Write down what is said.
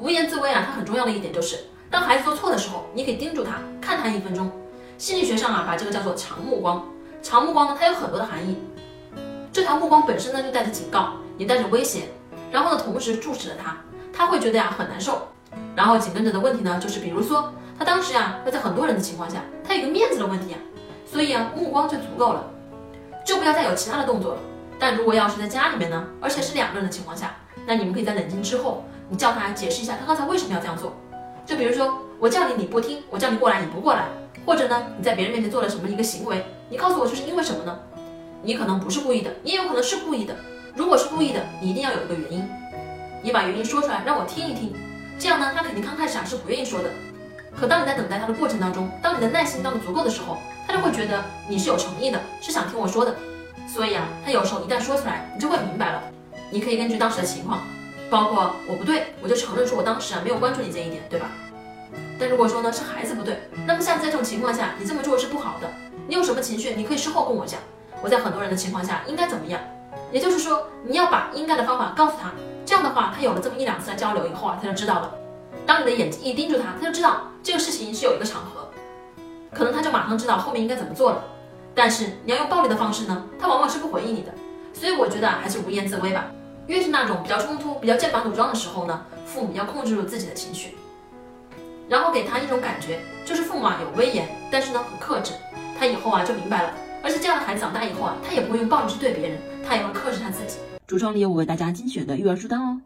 无言自威啊，它很重要的一点就是，当孩子做错的时候，你可以盯住他，看他一分钟。心理学上啊，把这个叫做长目光。长目光呢，它有很多的含义。这条目光本身呢，就带着警告，也带着威胁，然后呢，同时注视着他，他会觉得呀很难受。然后紧跟着的问题呢，就是比如说他当时呀要在很多人的情况下，他有个面子的问题呀，所以啊目光就足够了，就不要再有其他的动作了。但如果要是在家里面呢，而且是两个人的情况下，那你们可以在冷静之后，你叫他解释一下他刚才为什么要这样做。就比如说我叫你你不听，我叫你过来你不过来，或者呢你在别人面前做了什么一个行为，你告诉我这是因为什么呢？你可能不是故意的，你也有可能是故意的。如果是故意的，你一定要有一个原因，你把原因说出来让我听一听。这样呢，他肯定刚开始啊是不愿意说的。可当你在等待他的过程当中，当你的耐心到了足够的时候，他就会觉得你是有诚意的，是想听我说的。所以啊，他有时候一旦说出来，你就会明白了。你可以根据当时的情况，包括我不对，我就承认说我当时啊没有关注你这一点，对吧？但如果说呢是孩子不对，那么下次在这种情况下，你这么做是不好的。你有什么情绪，你可以事后跟我讲。我在很多人的情况下应该怎么样？也就是说，你要把应该的方法告诉他。这样的话，他有了这么一两次的交流以后啊，他就知道了。当你的眼睛一盯住他，他就知道这个事情是有一个场合，可能他就马上知道后面应该怎么做了。但是你要用暴力的方式呢，他往往是不回应你的。所以我觉得还是无言自威吧。越是那种比较冲突、比较剑拔弩张的时候呢，父母要控制住自己的情绪，然后给他一种感觉，就是父母啊有威严，但是呢很克制。他以后啊就明白了。而且这样的孩子长大以后啊，他也不会用暴力去对别人，他也会克制他自己。橱窗里有我为大家精选的育儿书单哦。